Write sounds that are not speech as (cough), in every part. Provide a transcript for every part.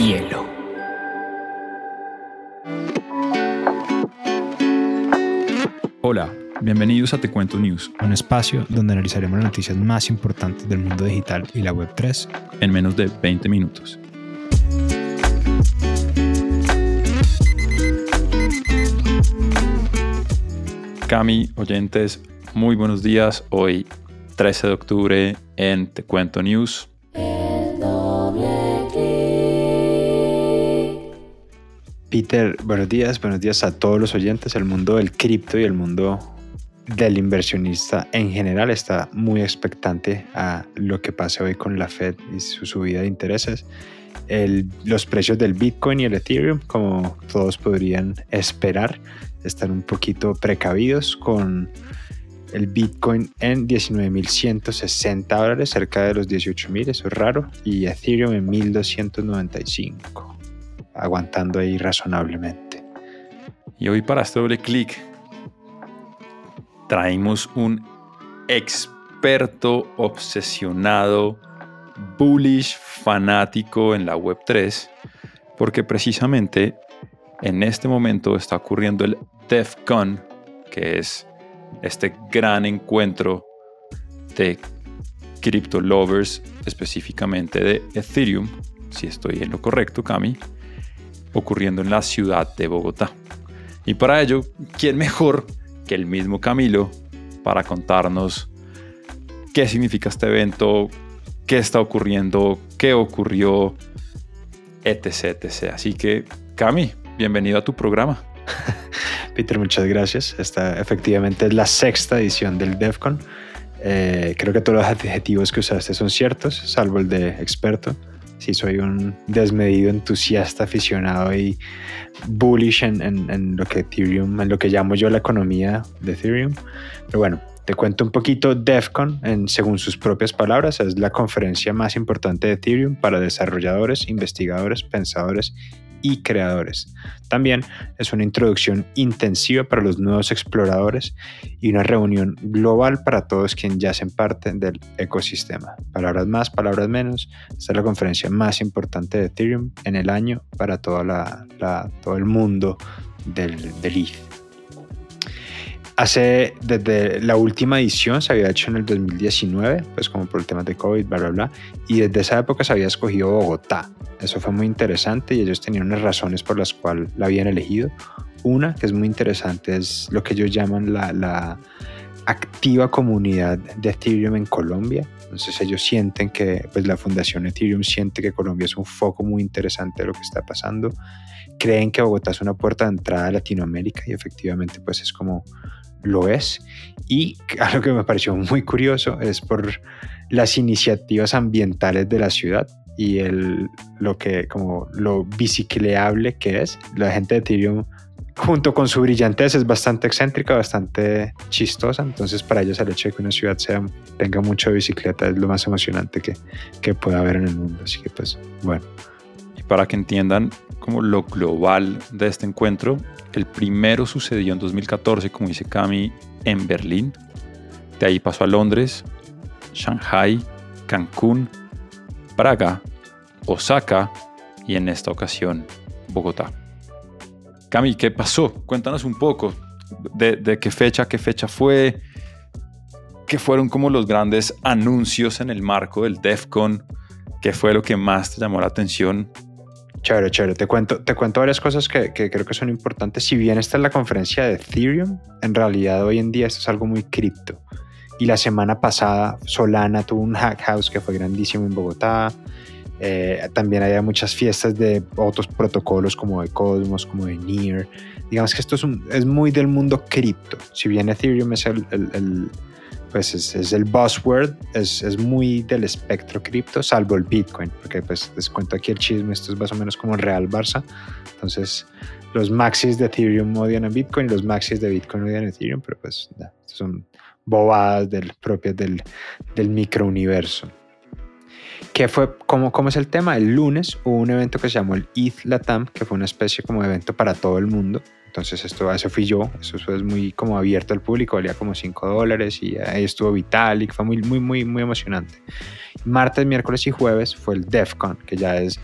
hielo. Hola, bienvenidos a Te Cuento News, un espacio donde analizaremos las noticias más importantes del mundo digital y la Web3 en menos de 20 minutos. Cami, oyentes, muy buenos días. Hoy, 13 de octubre, en Te Cuento News. Peter, buenos días, buenos días a todos los oyentes. El mundo del cripto y el mundo del inversionista en general está muy expectante a lo que pase hoy con la Fed y su subida de intereses. los precios del Bitcoin y el Ethereum, como todos podrían esperar, están un poquito precavidos con el Bitcoin en 19.160 dólares, cerca de los 18.000, eso es raro, y Ethereum en 1.295 aguantando ahí razonablemente. Y hoy para este doble clic traemos un experto obsesionado, bullish, fanático en la Web3, porque precisamente en este momento está ocurriendo el DEFCON, que es este gran encuentro de crypto lovers, específicamente de Ethereum, si estoy en lo correcto, Cami, ocurriendo en la ciudad de Bogotá. Y para ello, ¿quién mejor que el mismo Camilo para contarnos qué significa este evento, qué está ocurriendo, qué ocurrió, etc, etc. Así que, Cami, bienvenido a tu programa. (laughs) Peter, muchas gracias. Esta efectivamente es la sexta edición del DEFCON. Eh, creo que todos los adjetivos que usaste son ciertos, salvo el de experto sí soy un desmedido entusiasta, aficionado y bullish en, lo que Ethereum, en lo que llamo yo la economía de Ethereum. Pero bueno, te cuento un poquito. DEFCON, en, según sus propias palabras, es la conferencia más importante de Ethereum para desarrolladores, investigadores, pensadores y creadores. También es una introducción intensiva para los nuevos exploradores y una reunión global para todos quienes ya hacen parte del ecosistema. Palabras más, palabras menos. Esta es la conferencia más importante de Ethereum en el año para todo el mundo del, del ETH hace desde la última edición se había hecho en el 2019, pues como por el tema de COVID, bla, bla, bla, y desde esa época se había escogido Bogotá. Eso fue muy interesante y ellos tenían unas razones por las cuales la habían elegido. Una que es muy interesante es lo que ellos llaman la, la activa comunidad de Ethereum en Colombia. Entonces ellos sienten que, pues la Fundación Ethereum siente que Colombia es un foco muy interesante de lo que está pasando. Creen que Bogotá es una puerta de entrada a Latinoamérica y efectivamente pues es como lo es. Y (laughs) algo que me pareció muy curioso es por las iniciativas ambientales de la ciudad y el, lo que como lo bicicleable que es. La gente de Ethereum junto con su brillantez es bastante excéntrica, bastante chistosa. Entonces para ellos el hecho de que una ciudad sea, tenga mucha bicicleta es lo más emocionante que, que pueda haber en el mundo. Así que pues bueno. Para que entiendan como lo global de este encuentro, el primero sucedió en 2014, como dice Cami, en Berlín. De ahí pasó a Londres, Shanghai, Cancún, Praga, Osaka y en esta ocasión Bogotá. Cami, ¿qué pasó? Cuéntanos un poco de, qué fecha, qué fecha fue, qué fueron como los grandes anuncios en el marco del DEFCON, qué fue lo que más te llamó la atención Chévere, chévere. Te cuento, te cuento varias cosas que, creo que son importantes. Si bien esta es la conferencia de Ethereum, en realidad hoy en día esto es algo muy cripto. Y la semana pasada Solana tuvo un hack house que fue grandísimo en Bogotá. Eh, también había muchas fiestas de otros protocolos como de Cosmos, como de Near. Digamos que esto es, es muy del mundo cripto. Si bien Ethereum es el pues es, el buzzword, es, es, muy del espectro cripto, salvo el Bitcoin, porque pues les cuento aquí el chisme, esto es más o menos como el Real Barça. Entonces, los maxis de Ethereum odian a Bitcoin los maxis de Bitcoin odian a Ethereum, pero pues son bobadas del, propias del, del microuniverso. ¿Qué fue, cómo, ¿Cómo es el tema? El lunes hubo un evento que se llamó el ETH Latam, que fue una especie como evento para todo el mundo, entonces esto, eso fui yo, eso es muy como abierto al público, valía como 5 dólares y ahí estuvo Vitalik, fue muy, muy, muy, muy emocionante. Martes, miércoles y jueves fue el DEFCON, que ya es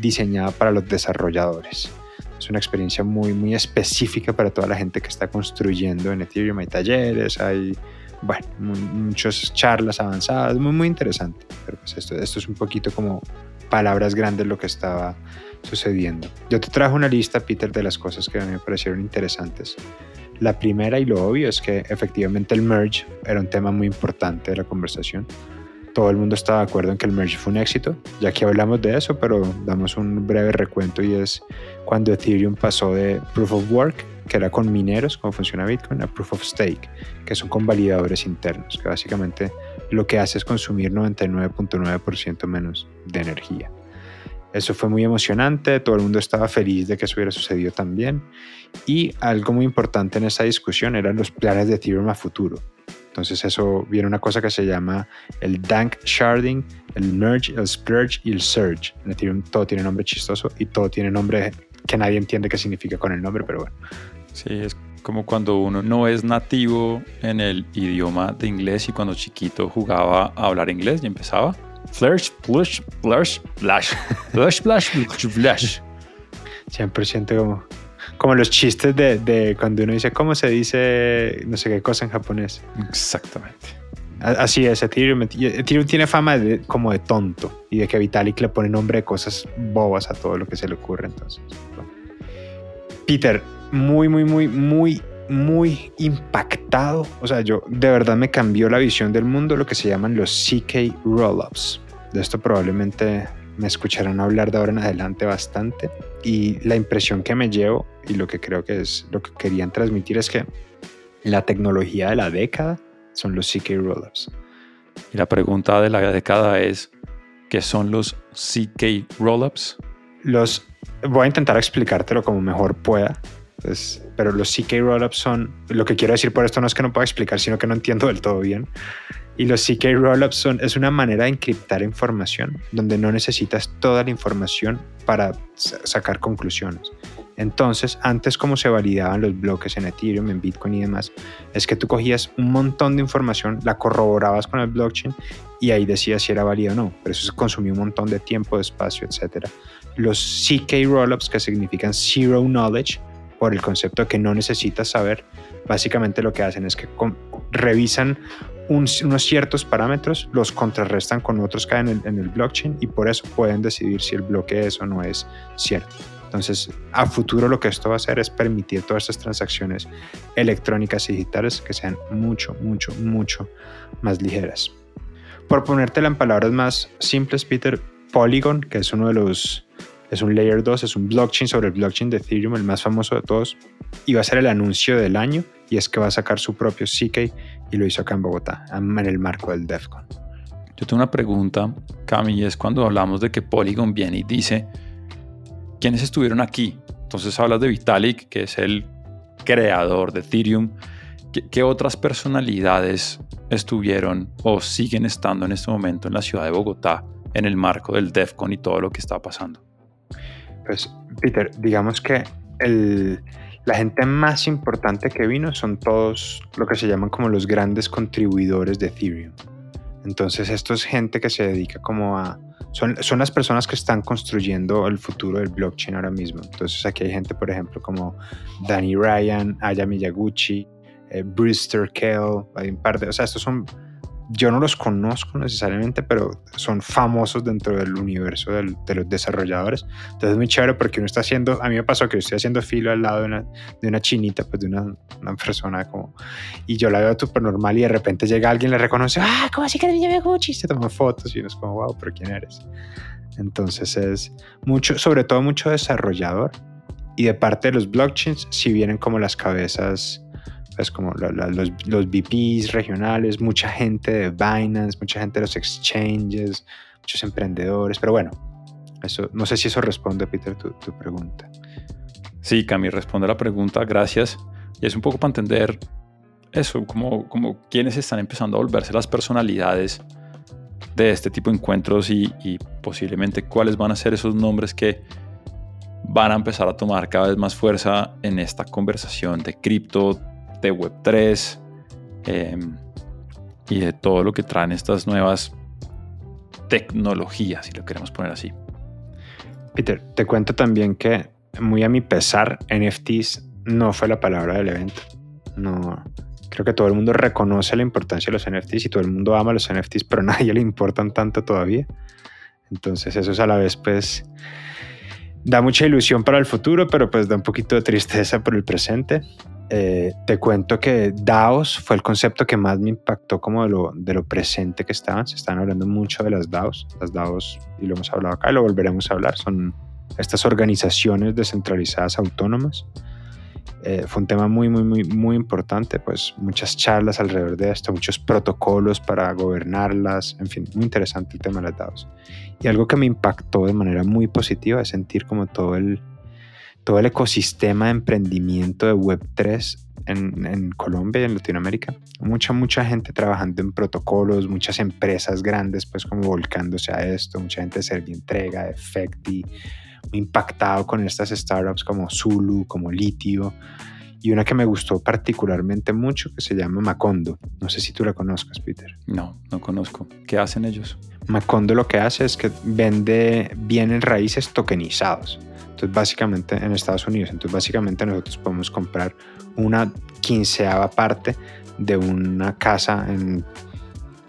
diseñada para los desarrolladores. Es una experiencia muy, muy específica para toda la gente que está construyendo en Ethereum. Hay talleres, hay bueno, muchas charlas avanzadas, muy, muy interesante. Pero pues esto, esto es un poquito como palabras grandes lo que estaba sucediendo. Yo te traje una lista, Peter, de las cosas que a mí me parecieron interesantes. La primera y lo obvio es que efectivamente el merge era un tema muy importante de la conversación. Todo el mundo estaba de acuerdo en que el merge fue un éxito, ya que hablamos de eso, pero damos un breve recuento y es cuando Ethereum pasó de Proof of Work, que era con mineros, como funciona Bitcoin, a Proof of Stake, que son con validadores internos, que básicamente lo que hace es consumir 99.9% menos de energía. Eso fue muy emocionante, todo el mundo estaba feliz de que eso hubiera sucedido también. Y algo muy importante en esa discusión eran los planes de Ethereum a futuro. Entonces eso viene una cosa que se llama el dank sharding, el merge, el splurge y el surge. En Ethereum todo tiene nombre chistoso y todo tiene nombre que nadie entiende qué significa con el nombre, pero bueno. Sí, es como cuando uno no es nativo en el idioma de inglés y cuando chiquito jugaba a hablar inglés y empezaba Flash, plush, flash, flash. Flash, flash, flash. 100% como, como los chistes de, de, cuando uno dice, ¿cómo se dice no sé qué cosa en japonés? Exactamente. Así es, Ethereum, Ethereum tiene fama de, como de tonto y de que Vitalik le pone nombre de cosas bobas a todo lo que se le ocurre. Entonces, Peter, muy, muy, muy, muy muy impactado. O sea, yo de verdad me cambió la visión del mundo lo que se llaman los CK Rollups. De esto probablemente me escucharán hablar de ahora en adelante bastante. Y la impresión que me llevo y lo que creo que es lo que querían transmitir es que la tecnología de la década son los CK Rollups. Y la pregunta de la década es, ¿qué son los CK Rollups? Los voy a intentar explicártelo como mejor pueda. Pues, pero los CK Rollups son, lo que quiero decir por esto no es que no pueda explicar, sino que no entiendo del todo bien. Y los CK Rollups son, es una manera de encriptar información donde no necesitas toda la información para sacar conclusiones. Entonces, antes como se validaban los bloques en Ethereum, en Bitcoin y demás, es que tú cogías un montón de información, la corroborabas con el blockchain y ahí decías si era válido o no, pero eso consumía un montón de tiempo, de espacio, etc. Los CK Rollups, que significan Zero Knowledge, por el concepto que no necesitas saber. Básicamente lo que hacen es que revisan unos ciertos parámetros, los contrarrestan con otros que hay en el, en el blockchain y por eso pueden decidir si el bloque es o no es cierto. Entonces, a futuro lo que esto va a hacer es permitir todas estas transacciones electrónicas y digitales que sean mucho, mucho, mucho más ligeras. Por ponértela en palabras más simples, Peter, Polygon, que es uno de los es un Layer 2, es un blockchain sobre el blockchain de Ethereum, el más famoso de todos, y va a ser el anuncio del año, y es que va a sacar su propio CK y lo hizo acá en Bogotá, en el marco del DEFCON. Yo tengo una pregunta, Cami, y es cuando hablamos de que Polygon viene y dice, ¿quiénes estuvieron aquí? Entonces hablas de Vitalik, que es el creador de Ethereum. ¿Qué, ¿Qué, otras personalidades estuvieron o siguen estando en este momento en la ciudad de Bogotá en el marco del DEFCON y todo lo que está pasando? Pues, Peter, digamos que el, la gente más importante que vino son todos lo que se llaman como los grandes contribuidores de Ethereum. Entonces, esto es gente que se dedica como a... Son, son las personas que están construyendo el futuro del blockchain ahora mismo. Entonces, aquí hay gente, por ejemplo, como Danny Ryan, Aya Miyaguchi, eh, Brewster Kell, hay un par de... O sea, estos son yo no los conozco necesariamente, pero son famosos dentro del universo de los desarrolladores. Entonces es muy chévere porque uno está haciendo, a mí me pasó que estoy haciendo filo al lado de una, de una chinita, pues de una, una persona como, y yo la veo súper normal y de repente llega alguien, le reconoce, ah, ¿cómo así que te llama Gucci? Se toma fotos y uno es como, wow, pero ¿quién eres? Entonces es mucho, sobre todo mucho desarrollador. Y de parte de los blockchains, si vienen como las cabezas es como los, los VPs regionales, mucha gente de Binance, mucha gente de los exchanges, muchos emprendedores, pero bueno, eso, no sé si eso responde, Peter, tu, tu pregunta. Sí, Cami, responde la pregunta, gracias. Y es un poco para entender eso, como, como quienes están empezando a volverse las personalidades de este tipo de encuentros y, y posiblemente cuáles van a ser esos nombres que van a empezar a tomar cada vez más fuerza en esta conversación de cripto, de Web3 em, y de todo lo que traen estas nuevas tecnologías, si lo queremos poner así. Peter, te cuento también que muy a mi pesar, NFTs no fue la palabra del evento. No, creo que todo el mundo reconoce la importancia de los NFTs y todo el mundo ama los NFTs, pero (laughs) a nadie le importan tanto todavía. Entonces eso es a la vez pues da mucha ilusión para el futuro, pero pues da un poquito de tristeza por el presente. Eh, te cuento que DAOs fue el concepto que más me impactó como de lo, de lo presente que estaban. Se están hablando mucho de las DAOs. Las DAOs, y lo hemos hablado acá y lo volveremos a hablar, son estas organizaciones descentralizadas autónomas. Eh, fue un tema muy, muy, muy, muy importante, pues muchas charlas alrededor de esto, muchos protocolos para gobernarlas, en fin, muy interesante el tema de las DAOs. Y algo que me impactó de manera muy positiva es sentir como todo el, todo el ecosistema de emprendimiento de Web3 en, en, Colombia y en Latinoamérica. Mucha, mucha gente trabajando en protocolos, muchas empresas grandes pues como volcándose a esto, mucha gente de Servientrega, de Efecti, muy impactado con estas startups como Zulu, como Litio, y una que me gustó particularmente mucho que se llama Macondo. No sé si tú la conozcas, Peter. No, no conozco. ¿Qué hacen ellos? Macondo lo que hace es que vende bienes raíces tokenizados. Entonces, básicamente en Estados Unidos, entonces básicamente nosotros podemos comprar una quinceava parte de una casa en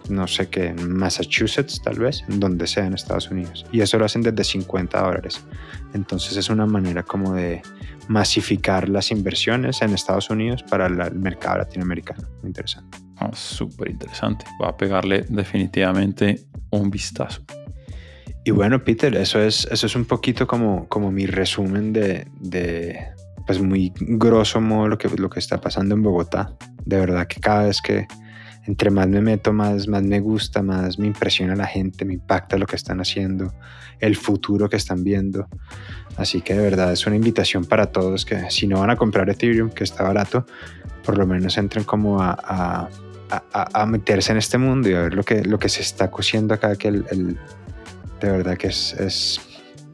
no sé qué, en Massachusetts tal vez, en donde sea en Estados Unidos. Y eso lo hacen desde 50 dólares. Entonces es una manera como de masificar las inversiones en Estados Unidos para el mercado latinoamericano. Muy interesante. Ah, Súper interesante. Va a pegarle definitivamente un vistazo. Y bueno, Peter, eso es, eso es un poquito como, como mi resumen de, de, pues muy grosso modo lo que, lo que está pasando en Bogotá. De verdad que cada vez que, entre más me meto, más, más me gusta, más me impresiona la gente, me impacta lo que están haciendo, el futuro que están viendo. Así que de verdad es una invitación para todos que si no van a comprar Ethereum, que está barato, por lo menos entren como a, a, a, meterse en este mundo y a ver lo que, lo que se está cosiendo acá, que el, el de verdad que es, es,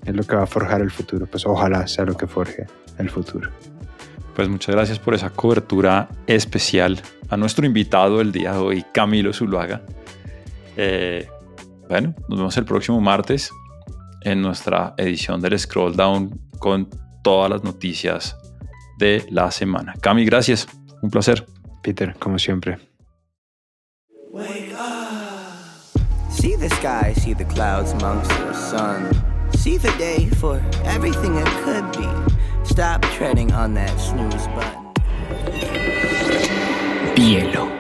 es lo que va a forjar el futuro. Pues ojalá sea lo que forje el futuro. Pues muchas gracias por esa cobertura especial a nuestro invitado el día de hoy, Camilo Zuluaga. Eh, bueno, nos vemos el próximo martes en nuestra edición del Scroll Down con todas las noticias de la semana. Cami, gracias. Un placer. Peter, como siempre. See the sky, see the clouds amongst the sun. See the day for everything it could be. Stop treading on that snooze button. Bielo.